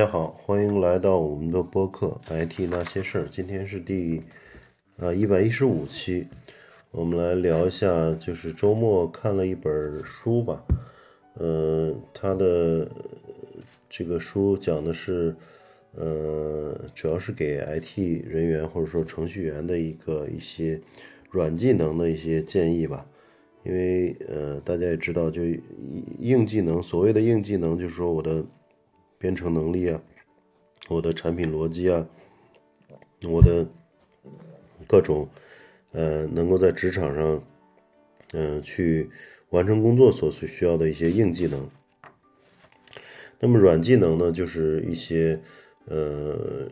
大家好，欢迎来到我们的播客 IT 那些事儿。今天是第呃一百一十五期，我们来聊一下，就是周末看了一本书吧。嗯，他的这个书讲的是，呃，主要是给 IT 人员或者说程序员的一个一些软技能的一些建议吧。因为呃，大家也知道，就硬技能，所谓的硬技能，就是说我的。编程能力啊，我的产品逻辑啊，我的各种呃，能够在职场上嗯去完成工作所需需要的一些硬技能。那么软技能呢，就是一些呃，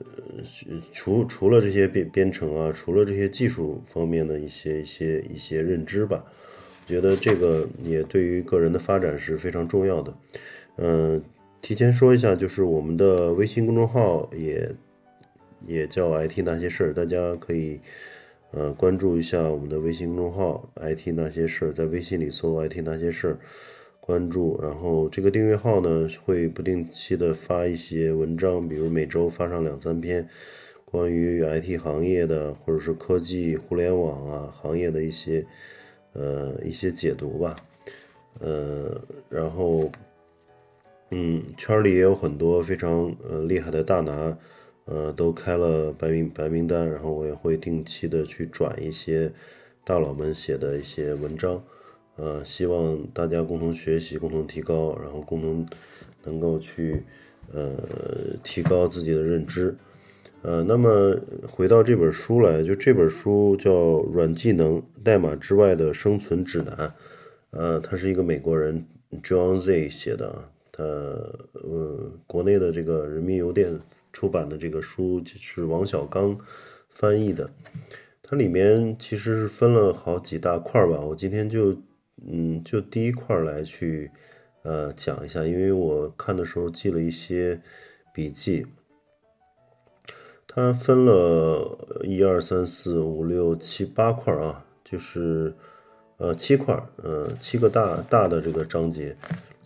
除除了这些编编程啊，除了这些技术方面的一些一些一些认知吧，觉得这个也对于个人的发展是非常重要的，嗯。提前说一下，就是我们的微信公众号也也叫 IT 那些事儿，大家可以呃关注一下我们的微信公众号 IT 那些事儿，在微信里搜 IT 那些事儿，关注。然后这个订阅号呢，会不定期的发一些文章，比如每周发上两三篇关于 IT 行业的，或者是科技、互联网啊行业的一些呃一些解读吧，呃，然后。嗯，圈里也有很多非常呃厉害的大拿，呃，都开了白名白名单，然后我也会定期的去转一些大佬们写的一些文章，呃，希望大家共同学习，共同提高，然后共同能够去呃提高自己的认知，呃，那么回到这本书来，就这本书叫《软技能：代码之外的生存指南》，呃，他是一个美国人 John Z 写的啊。呃呃，国内的这个人民邮电出版的这个书是王小刚翻译的，它里面其实是分了好几大块吧。我今天就嗯，就第一块来去呃讲一下，因为我看的时候记了一些笔记。它分了一二三四五六七八块啊，就是呃七块，呃七个大大的这个章节。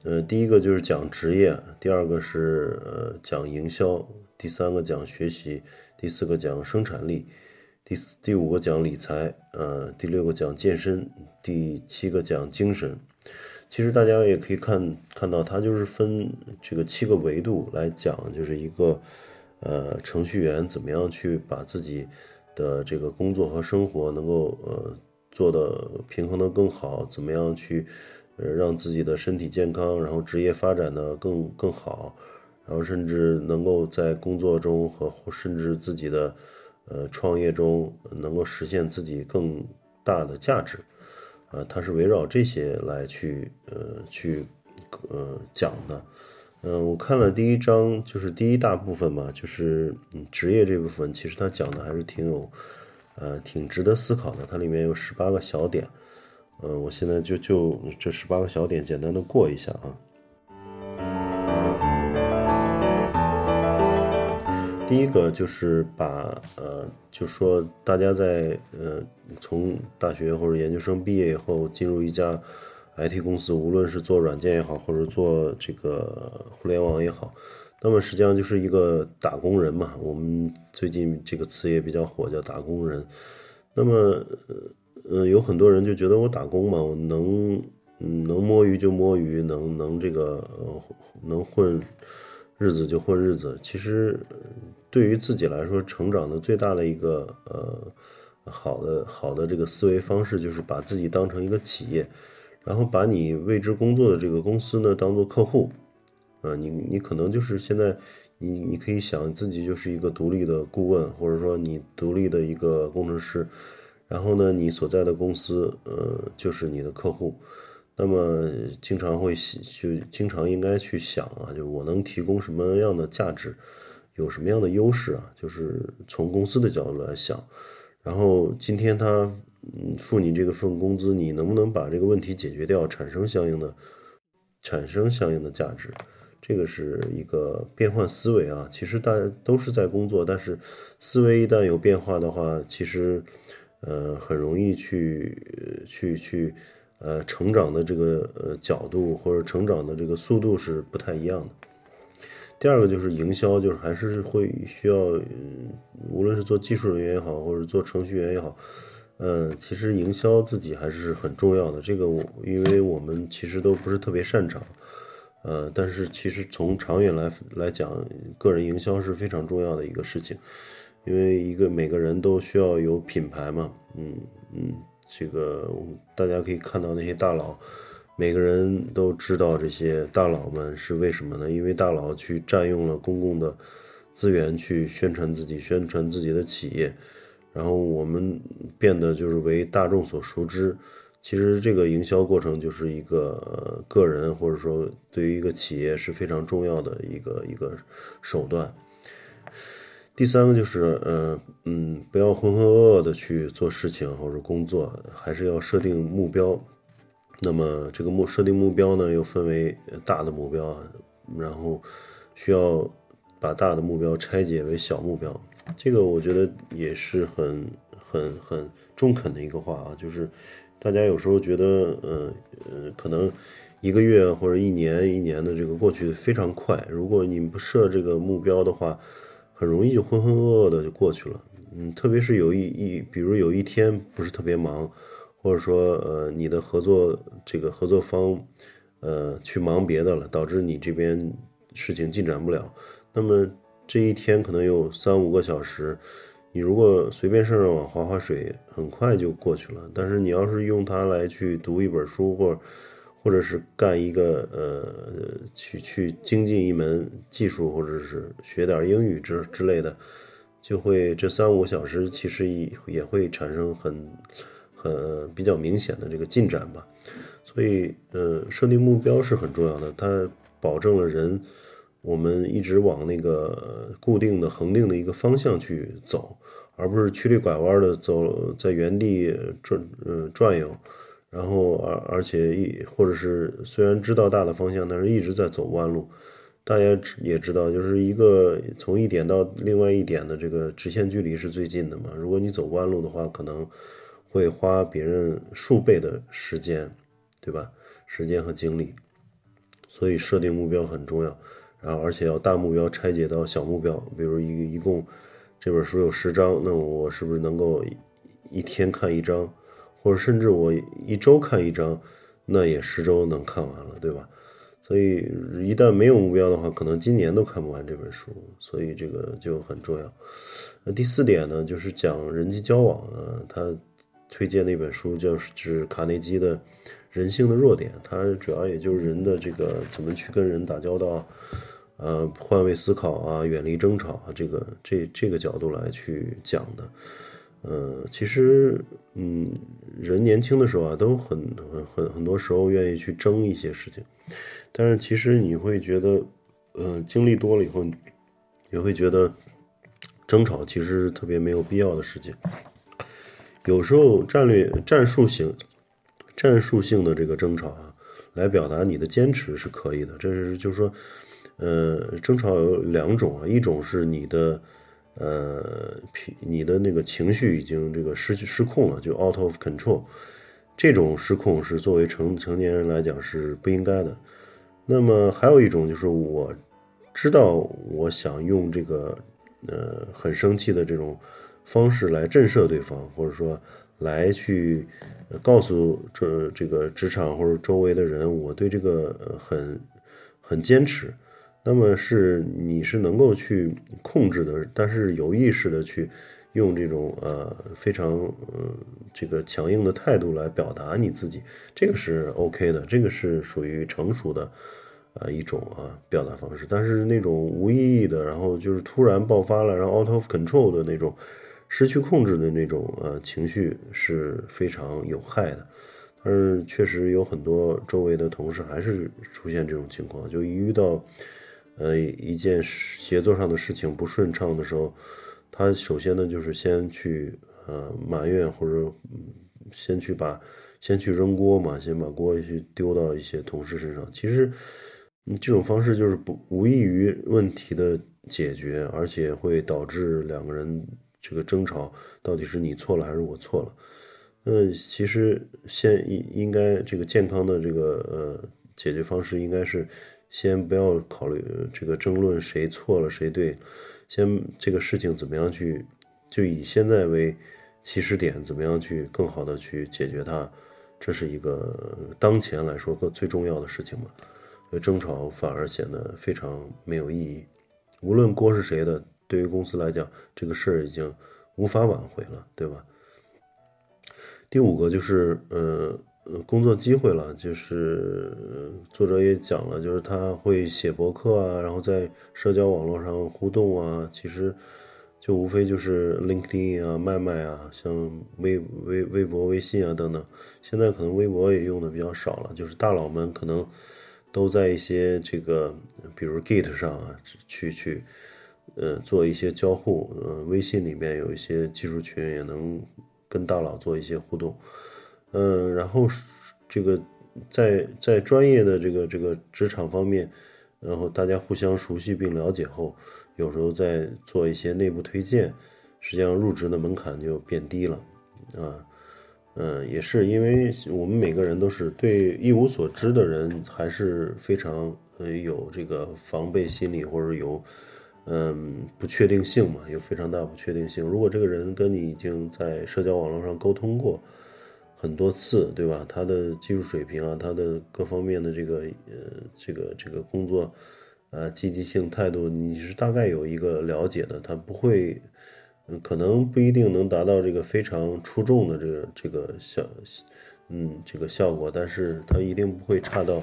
呃，第一个就是讲职业，第二个是呃讲营销，第三个讲学习，第四个讲生产力，第四第五个讲理财，呃，第六个讲健身，第七个讲精神。其实大家也可以看看到，它就是分这个七个维度来讲，就是一个呃程序员怎么样去把自己的这个工作和生活能够呃做的平衡的更好，怎么样去。呃，让自己的身体健康，然后职业发展的更更好，然后甚至能够在工作中和甚至自己的呃创业中能够实现自己更大的价值，啊，它是围绕这些来去呃去呃讲的，嗯，我看了第一章，就是第一大部分嘛，就是职业这部分，其实它讲的还是挺有呃挺值得思考的，它里面有十八个小点。嗯，我现在就就这十八个小点简单的过一下啊。第一个就是把呃，就说大家在呃从大学或者研究生毕业以后进入一家 IT 公司，无论是做软件也好，或者做这个互联网也好，那么实际上就是一个打工人嘛。我们最近这个词也比较火，叫打工人。那么呃。嗯，有很多人就觉得我打工嘛，我能，能摸鱼就摸鱼，能能这个，呃，能混日子就混日子。其实，对于自己来说，成长的最大的一个，呃，好的好的这个思维方式，就是把自己当成一个企业，然后把你为之工作的这个公司呢，当做客户。啊，你你可能就是现在，你你可以想自己就是一个独立的顾问，或者说你独立的一个工程师。然后呢，你所在的公司，呃，就是你的客户，那么经常会就经常应该去想啊，就我能提供什么样的价值，有什么样的优势啊，就是从公司的角度来想。然后今天他嗯付你这个份工资，你能不能把这个问题解决掉，产生相应的产生相应的价值？这个是一个变换思维啊。其实大家都是在工作，但是思维一旦有变化的话，其实。呃，很容易去去去，呃，成长的这个呃角度或者成长的这个速度是不太一样的。第二个就是营销，就是还是会需要，无论是做技术人员也好，或者做程序员也好，呃，其实营销自己还是很重要的。这个我，因为我们其实都不是特别擅长，呃，但是其实从长远来来讲，个人营销是非常重要的一个事情，因为一个每个人都需要有品牌嘛，嗯嗯，这个大家可以看到那些大佬。每个人都知道这些大佬们是为什么呢？因为大佬去占用了公共的资源去宣传自己、宣传自己的企业，然后我们变得就是为大众所熟知。其实这个营销过程就是一个个人或者说对于一个企业是非常重要的一个一个手段。第三个就是，呃嗯，不要浑浑噩噩的去做事情或者工作，还是要设定目标。那么这个目设定目标呢，又分为大的目标，然后需要把大的目标拆解为小目标。这个我觉得也是很很很中肯的一个话啊，就是大家有时候觉得，呃呃，可能一个月或者一年一年的这个过去非常快，如果你不设这个目标的话，很容易就浑浑噩噩的就过去了。嗯，特别是有一一，比如有一天不是特别忙。或者说，呃，你的合作这个合作方，呃，去忙别的了，导致你这边事情进展不了。那么这一天可能有三五个小时，你如果随便上上网划划水，很快就过去了。但是你要是用它来去读一本书，或或者是干一个呃，去去精进一门技术，或者是学点英语之之类的，就会这三五小时其实也也会产生很。很，比较明显的这个进展吧，所以呃，设定目标是很重要的，它保证了人我们一直往那个固定的恒定的一个方向去走，而不是曲里拐弯的走在原地转呃转悠，然后而而且一或者是虽然知道大的方向，但是一直在走弯路。大家也知道，就是一个从一点到另外一点的这个直线距离是最近的嘛，如果你走弯路的话，可能。会花别人数倍的时间，对吧？时间和精力，所以设定目标很重要。然后，而且要大目标拆解到小目标，比如一一共这本书有十章，那我是不是能够一天看一章，或者甚至我一周看一章，那也十周能看完了，对吧？所以一旦没有目标的话，可能今年都看不完这本书。所以这个就很重要。那第四点呢，就是讲人际交往啊，它。推荐的一本书就是卡内基的《人性的弱点》，它主要也就是人的这个怎么去跟人打交道，呃，换位思考啊，远离争吵啊，这个这这个角度来去讲的。呃，其实，嗯，人年轻的时候啊，都很很很很多时候愿意去争一些事情，但是其实你会觉得，呃，经历多了以后，也会觉得争吵其实特别没有必要的事情。有时候战略战术性、战术性的这个争吵啊，来表达你的坚持是可以的。这是就是说，呃，争吵有两种啊，一种是你的呃，你的那个情绪已经这个失去失控了，就 out of control，这种失控是作为成成年人来讲是不应该的。那么还有一种就是我知道我想用这个呃很生气的这种。方式来震慑对方，或者说来去告诉这这个职场或者周围的人，我对这个很很坚持。那么是你是能够去控制的，但是有意识的去用这种呃非常嗯这个强硬的态度来表达你自己，这个是 OK 的，这个是属于成熟的啊一种啊表达方式。但是那种无意义的，然后就是突然爆发了，然后 out of control 的那种。失去控制的那种呃情绪是非常有害的，但是确实有很多周围的同事还是出现这种情况，就一遇到呃一件协作上的事情不顺畅的时候，他首先呢就是先去呃埋怨或者先去把先去扔锅嘛，先把锅去丢到一些同事身上。其实这种方式就是不无异于问题的解决，而且会导致两个人。这个争吵到底是你错了还是我错了？呃，其实现应应该这个健康的这个呃解决方式应该是先不要考虑这个争论谁错了谁对，先这个事情怎么样去，就以现在为起始点，怎么样去更好的去解决它，这是一个当前来说个最重要的事情嘛。所以争吵反而显得非常没有意义。无论锅是谁的，对于公司来讲，这个事儿已经无法挽回了，对吧？第五个就是，呃。呃，工作机会了，就是作者也讲了，就是他会写博客啊，然后在社交网络上互动啊，其实就无非就是 LinkedIn 啊、麦麦啊，像微微微博、微信啊等等。现在可能微博也用的比较少了，就是大佬们可能都在一些这个，比如 Git 上啊，去去呃做一些交互。呃，微信里面有一些技术群，也能跟大佬做一些互动。嗯，然后这个在在专业的这个这个职场方面，然后大家互相熟悉并了解后，有时候在做一些内部推荐，实际上入职的门槛就变低了，啊，嗯，也是因为我们每个人都是对一无所知的人还是非常呃有这个防备心理或者有嗯不确定性嘛，有非常大不确定性。如果这个人跟你已经在社交网络上沟通过。很多次，对吧？他的技术水平啊，他的各方面的这个呃，这个这个工作，呃，积极性态度，你是大概有一个了解的。他不会，嗯，可能不一定能达到这个非常出众的这个这个效，嗯，这个效果，但是他一定不会差到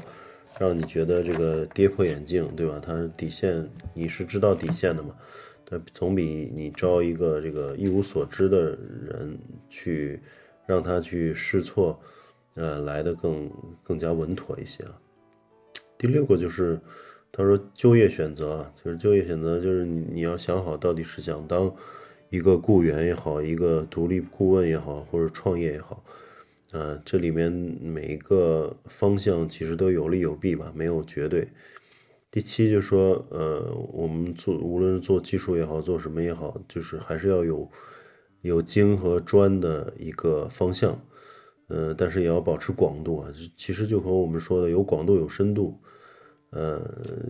让你觉得这个跌破眼镜，对吧？他底线你是知道底线的嘛？他总比你招一个这个一无所知的人去。让他去试错，呃，来的更更加稳妥一些啊。第六个就是，他说就业选择啊，就是就业选择，就是你你要想好到底是想当一个雇员也好，一个独立顾问也好，或者创业也好，啊，这里面每一个方向其实都有利有弊吧，没有绝对。第七就说，呃，我们做无论是做技术也好，做什么也好，就是还是要有。有精和专的一个方向，呃，但是也要保持广度啊。其实就和我们说的有广度有深度，呃，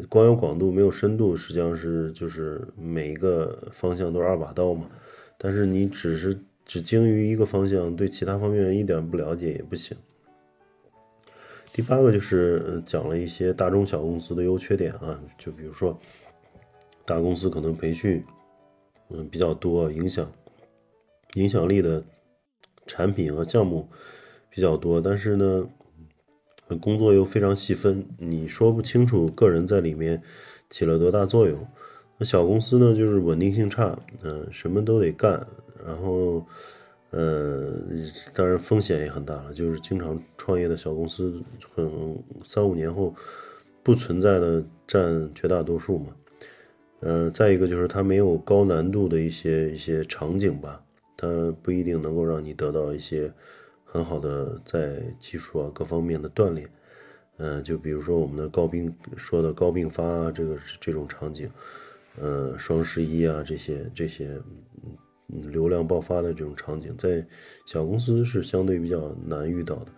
光有广度没有深度，实际上是就是每一个方向都是二把刀嘛。但是你只是只精于一个方向，对其他方面一点不了解也不行。第八个就是讲了一些大中小公司的优缺点啊，就比如说大公司可能培训嗯比较多，影响。影响力的产品和项目比较多，但是呢，工作又非常细分，你说不清楚个人在里面起了多大作用。那小公司呢，就是稳定性差，嗯，什么都得干，然后，呃，当然风险也很大了，就是经常创业的小公司，很三五年后不存在的占绝大多数嘛。呃，再一个就是它没有高难度的一些一些场景吧。它不一定能够让你得到一些很好的在技术啊各方面的锻炼，嗯，就比如说我们的高并说的高并发啊，这个这种场景，呃，双十一啊这些这些流量爆发的这种场景，在小公司是相对比较难遇到的，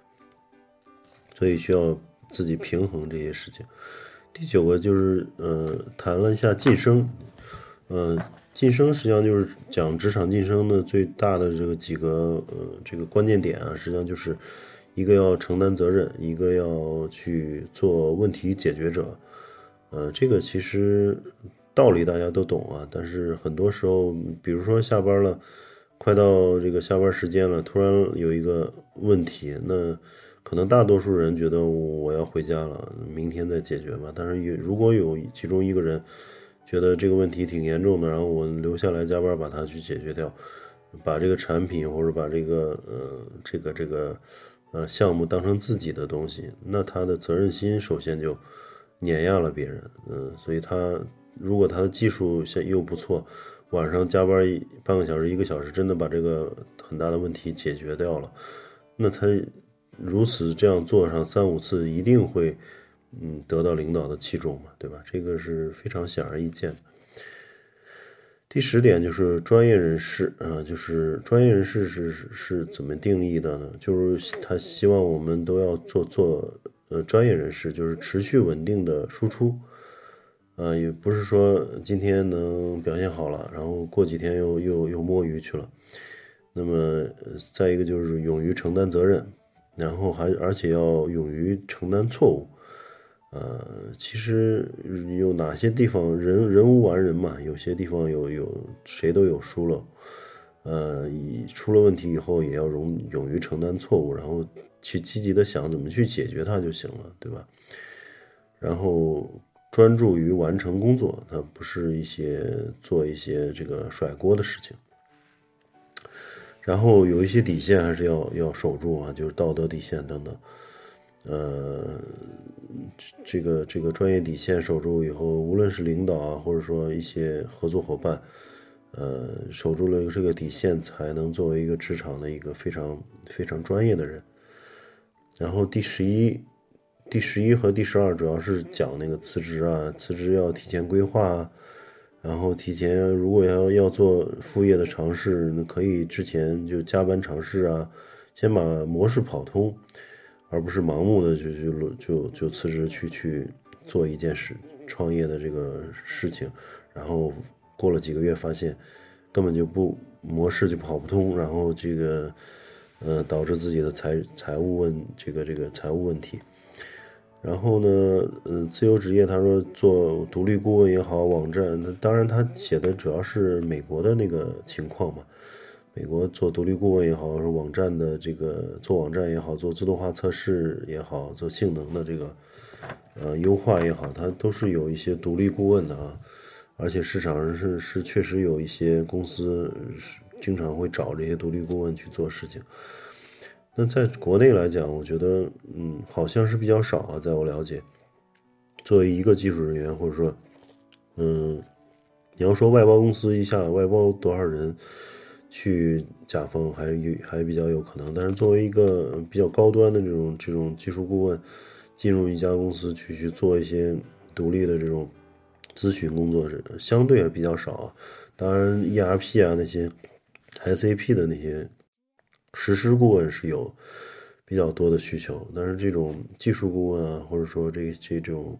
所以需要自己平衡这些事情。第九个就是呃，谈了一下晋升，嗯。晋升实际上就是讲职场晋升的最大的这个几个呃这个关键点啊，实际上就是一个要承担责任，一个要去做问题解决者，呃，这个其实道理大家都懂啊，但是很多时候，比如说下班了，快到这个下班时间了，突然有一个问题，那可能大多数人觉得我要回家了，明天再解决吧，但是有如果有其中一个人。觉得这个问题挺严重的，然后我留下来加班把它去解决掉，把这个产品或者把这个呃这个这个呃项目当成自己的东西，那他的责任心首先就碾压了别人，嗯，所以他如果他的技术又不错，晚上加班半个小时一个小时，真的把这个很大的问题解决掉了，那他如此这样做上三五次，一定会。嗯，得到领导的器重嘛，对吧？这个是非常显而易见的。第十点就是专业人士啊，就是专业人士是是怎么定义的呢？就是他希望我们都要做做呃专业人士，就是持续稳定的输出，啊，也不是说今天能表现好了，然后过几天又又又摸鱼去了。那么再一个就是勇于承担责任，然后还而且要勇于承担错误。呃，其实有哪些地方人人无完人嘛？有些地方有有谁都有疏漏，呃，出了问题以后也要勇勇于承担错误，然后去积极的想怎么去解决它就行了，对吧？然后专注于完成工作，它不是一些做一些这个甩锅的事情。然后有一些底线还是要要守住啊，就是道德底线等等。呃，这个这个专业底线守住以后，无论是领导啊，或者说一些合作伙伴，呃，守住了这个底线，才能作为一个职场的一个非常非常专业的人。然后第十一、第十一和第十二主要是讲那个辞职啊，辞职要提前规划，然后提前如果要要做副业的尝试，那可以之前就加班尝试啊，先把模式跑通。而不是盲目的就就就就辞职去去做一件事创业的这个事情，然后过了几个月发现根本就不模式就跑不通，然后这个呃导致自己的财财务问这个这个财务问题，然后呢呃自由职业他说做独立顾问也好网站，当然他写的主要是美国的那个情况嘛。美国做独立顾问也好，是网站的这个做网站也好，做自动化测试也好，做性能的这个呃优化也好，它都是有一些独立顾问的啊。而且市场上是是确实有一些公司是经常会找这些独立顾问去做事情。那在国内来讲，我觉得嗯好像是比较少啊，在我了解，作为一个技术人员，或者说嗯你要说外包公司一下外包多少人。去甲方还有还比较有可能，但是作为一个比较高端的这种这种技术顾问，进入一家公司去去做一些独立的这种咨询工作是相对还比较少。当然，ERP 啊那些 SAP 的那些实施顾问是有比较多的需求，但是这种技术顾问啊，或者说这这种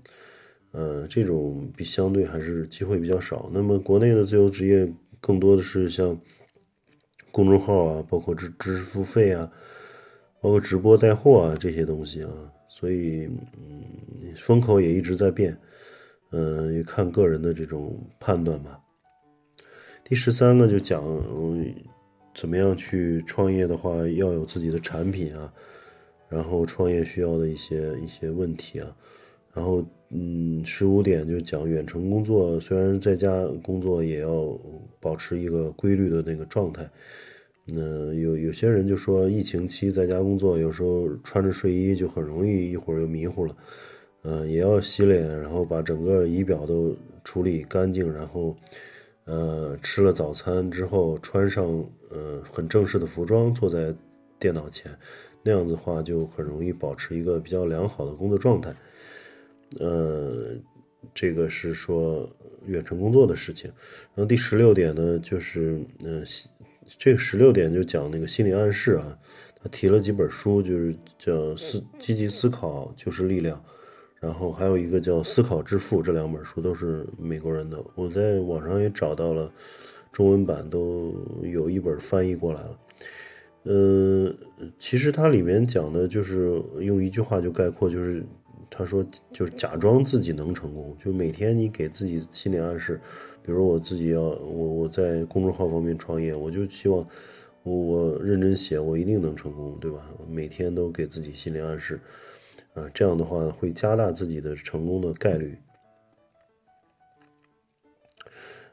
呃这种比相对还是机会比较少。那么国内的自由职业更多的是像。公众号啊，包括知知识付费啊，包括直播带货啊这些东西啊，所以嗯，风口也一直在变，嗯，也看个人的这种判断吧。第十三个就讲怎么样去创业的话，要有自己的产品啊，然后创业需要的一些一些问题啊，然后嗯，十五点就讲远程工作，虽然在家工作也要保持一个规律的那个状态。那有有些人就说，疫情期在家工作，有时候穿着睡衣就很容易一会儿又迷糊了，嗯，也要洗脸，然后把整个仪表都处理干净，然后，呃，吃了早餐之后穿上呃很正式的服装，坐在电脑前，那样子的话就很容易保持一个比较良好的工作状态，呃，这个是说远程工作的事情。然后第十六点呢，就是嗯。这十六点就讲那个心理暗示啊，他提了几本书，就是叫思积极思考就是力量，然后还有一个叫思考致富，这两本书都是美国人的，我在网上也找到了中文版，都有一本翻译过来了。嗯，其实它里面讲的就是用一句话就概括，就是他说就是假装自己能成功，就每天你给自己心理暗示。比如我自己要我我在公众号方面创业，我就希望我我认真写，我一定能成功，对吧？每天都给自己心理暗示，啊，这样的话会加大自己的成功的概率。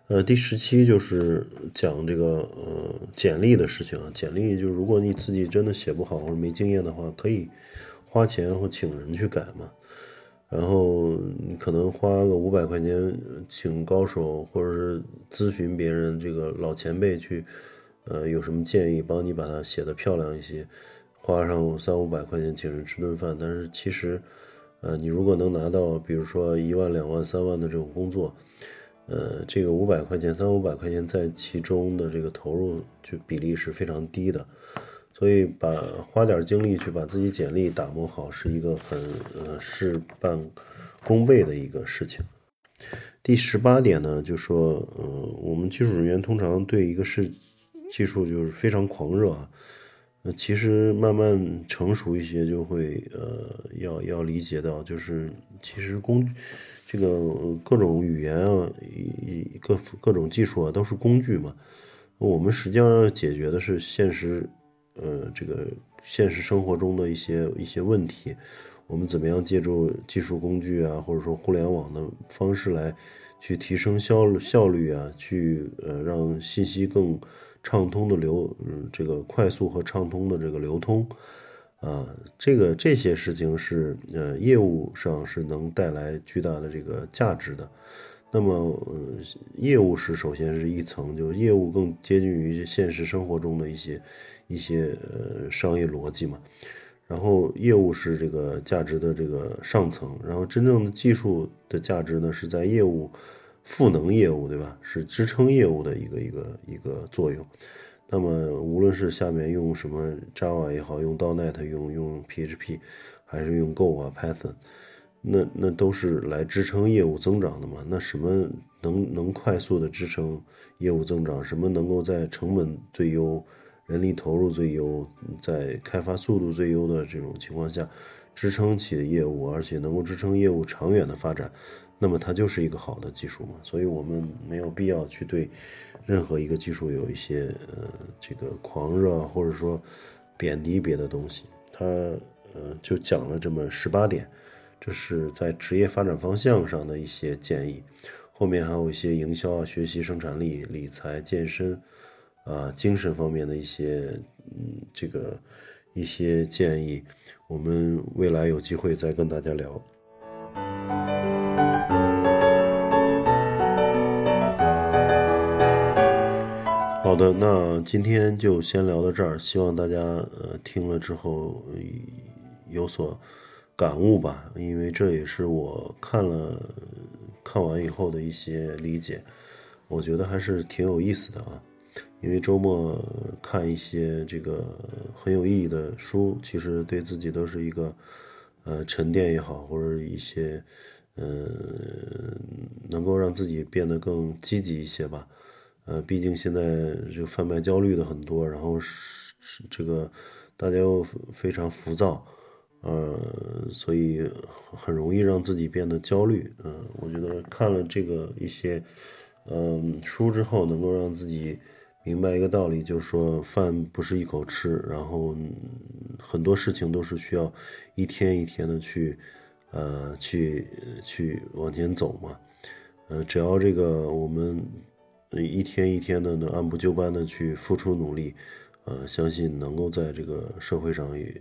呃，第十七就是讲这个呃简历的事情啊，简历就如果你自己真的写不好或者没经验的话，可以花钱或请人去改嘛。然后你可能花个五百块钱请高手，或者是咨询别人这个老前辈去，呃，有什么建议帮你把它写的漂亮一些，花上三五百块钱请人吃顿饭。但是其实，呃，你如果能拿到，比如说一万、两万、三万的这种工作，呃，这个五百块钱、三五百块钱在其中的这个投入就比例是非常低的。所以把花点精力去把自己简历打磨好，是一个很呃事半功倍的一个事情。第十八点呢，就说，呃，我们技术人员通常对一个事技术就是非常狂热啊。呃，其实慢慢成熟一些，就会呃，要要理解到，就是其实工这个各种语言啊，各各种技术啊，都是工具嘛。我们实际上要解决的是现实，呃，这个现实生活中的一些一些问题。我们怎么样借助技术工具啊，或者说互联网的方式来去提升效效率啊，去呃让信息更。畅通的流，这个快速和畅通的这个流通，啊，这个这些事情是呃业务上是能带来巨大的这个价值的。那么，呃，业务是首先是一层，就业务更接近于现实生活中的一些一些呃商业逻辑嘛。然后，业务是这个价值的这个上层，然后真正的技术的价值呢是在业务。赋能业务，对吧？是支撑业务的一个一个一个作用。那么，无论是下面用什么 Java 也好，用 .NET 用用 PHP，还是用 Go 啊 Python，那那都是来支撑业务增长的嘛。那什么能能快速的支撑业务增长？什么能够在成本最优、人力投入最优、在开发速度最优的这种情况下，支撑起业务，而且能够支撑业务长远的发展？那么它就是一个好的技术嘛，所以我们没有必要去对任何一个技术有一些呃这个狂热或者说贬低别的东西。它呃就讲了这么十八点，这是在职业发展方向上的一些建议，后面还有一些营销啊、学习、生产力、理财、健身啊、精神方面的一些嗯这个一些建议，我们未来有机会再跟大家聊。好的，那今天就先聊到这儿。希望大家呃听了之后有所感悟吧，因为这也是我看了看完以后的一些理解。我觉得还是挺有意思的啊，因为周末看一些这个很有意义的书，其实对自己都是一个呃沉淀也好，或者一些嗯能够让自己变得更积极一些吧。呃，毕竟现在这个贩卖焦虑的很多，然后是是这个大家又非常浮躁，呃，所以很容易让自己变得焦虑。嗯，我觉得看了这个一些嗯书之后，能够让自己明白一个道理，就是说饭不是一口吃，然后很多事情都是需要一天一天的去呃去去往前走嘛。呃，只要这个我们。一天一天的能，按部就班的去付出努力，呃，相信能够在这个社会上也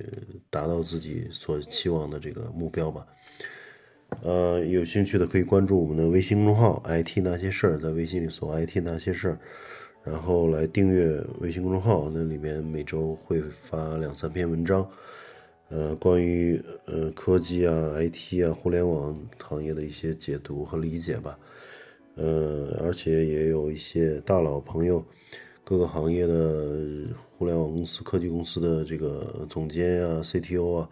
达到自己所期望的这个目标吧。呃，有兴趣的可以关注我们的微信公众号 “IT 那些事儿”，在微信里搜 “IT 那些事儿”，然后来订阅微信公众号，那里面每周会发两三篇文章，呃，关于呃科技啊、IT 啊、互联网行业的一些解读和理解吧。呃，而且也有一些大佬朋友，各个行业的互联网公司、科技公司的这个总监呀、CTO 啊，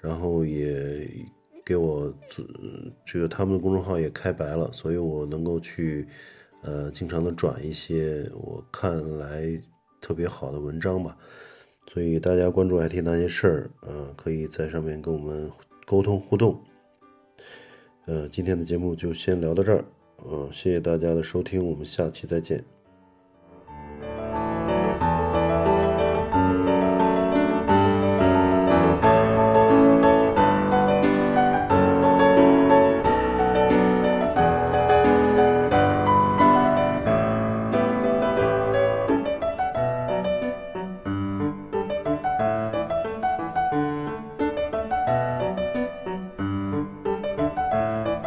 然后也给我这个他们的公众号也开白了，所以我能够去呃经常的转一些我看来特别好的文章吧。所以大家关注 IT 那些事儿，呃，可以在上面跟我们沟通互动。呃，今天的节目就先聊到这儿。嗯，谢谢大家的收听，我们下期再见。